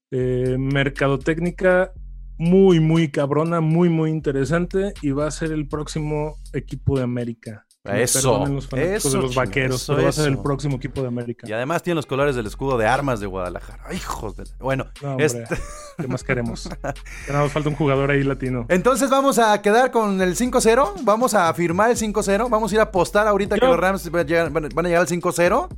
eh, mercadotécnica muy, muy cabrona, muy, muy interesante y va a ser el próximo equipo de América. Eso, los eso, de los vaqueros, eso, pero va a ser el próximo equipo de América. y además tiene los colores del escudo de armas de Guadalajara. Hijos de. Bueno, No, hombre, este- ¿qué más queremos? Ya más falta un jugador ahí latino. Entonces vamos a quedar con el 5-0. Vamos a firmar el 5-0. Vamos a ir a apostar ahorita que los Rams van a llegar, van a- llegar al 5-0.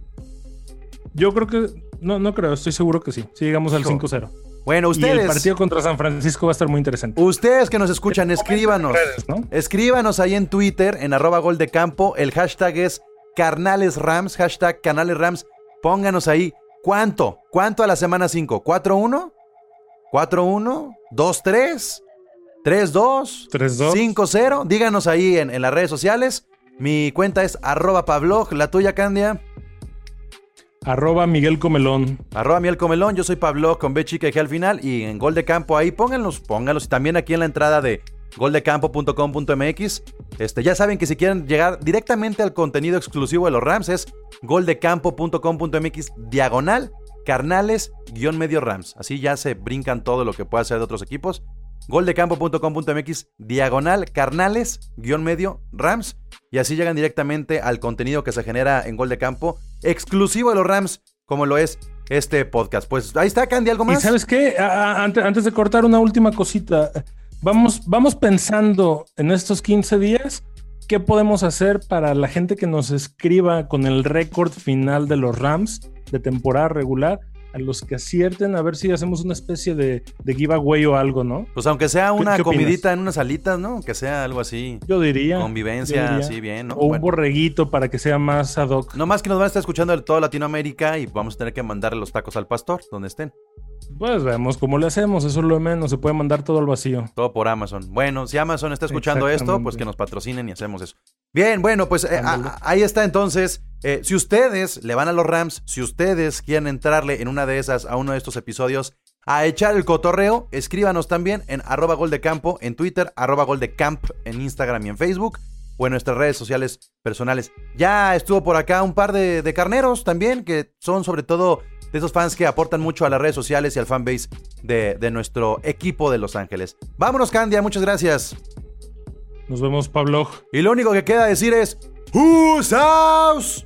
Yo creo que, no, no creo, estoy seguro que sí. Si llegamos al Hijo. 5-0. Bueno, Y el ustedes, partido contra San Francisco va a estar muy interesante. ustedes que nos escuchan, escríbanos. Redes, ¿no? Escríbanos ahí en Twitter, en arroba gol de campo. El hashtag es carnales Rams, hashtag canales Rams. Pónganos ahí. ¿Cuánto? ¿Cuánto a la semana 5? ¿4-1? ¿4-1? ¿2-3? ¿3-2? 3-2. 5-0. Díganos ahí en, en las redes sociales. Mi cuenta es arroba pablog. La tuya, Candia. Arroba Miguel Comelón. Arroba miel comelón, yo soy Pablo con B chica G al final y en gol de campo ahí pónganlos, pónganlos y también aquí en la entrada de goldecampo.com.mx. Este, ya saben que si quieren llegar directamente al contenido exclusivo de los Rams es goldecampo.com.mx diagonal carnales guion medio Rams. Así ya se brincan todo lo que pueda ser de otros equipos. goldecampo.com.mx diagonal carnales guion medio Rams y así llegan directamente al contenido que se genera en Gol de Campo exclusivo de los Rams como lo es este podcast. Pues ahí está Candy, ¿algo ¿Y más? sabes qué? Antes de cortar una última cosita. Vamos, vamos pensando en estos 15 días qué podemos hacer para la gente que nos escriba con el récord final de los Rams de temporada regular. A los que acierten, a ver si hacemos una especie de, de giveaway o algo, ¿no? Pues aunque sea una qué comidita en unas alitas, ¿no? Que sea algo así. Yo diría. Convivencia, yo diría. así bien, ¿no? O un borreguito para que sea más ad hoc. No más que nos van a estar escuchando de toda Latinoamérica y vamos a tener que mandarle los tacos al pastor, donde estén. Pues vemos cómo le hacemos, eso es lo de menos, se puede mandar todo al vacío. Todo por Amazon. Bueno, si Amazon está escuchando esto, pues que nos patrocinen y hacemos eso. Bien, bueno, pues eh, a- ahí está entonces Eh, si ustedes le van a los Rams, si ustedes quieren entrarle en una de esas a uno de estos episodios a echar el cotorreo, escríbanos también en arroba gol de campo en Twitter, arroba gol de camp en Instagram y en Facebook o en nuestras redes sociales personales. Ya estuvo por acá un par de, de carneros también, que son sobre todo de esos fans que aportan mucho a las redes sociales y al fanbase de, de nuestro equipo de Los Ángeles. Vámonos, Candia, muchas gracias. Nos vemos, Pablo. Y lo único que queda decir es: ¡Who's house!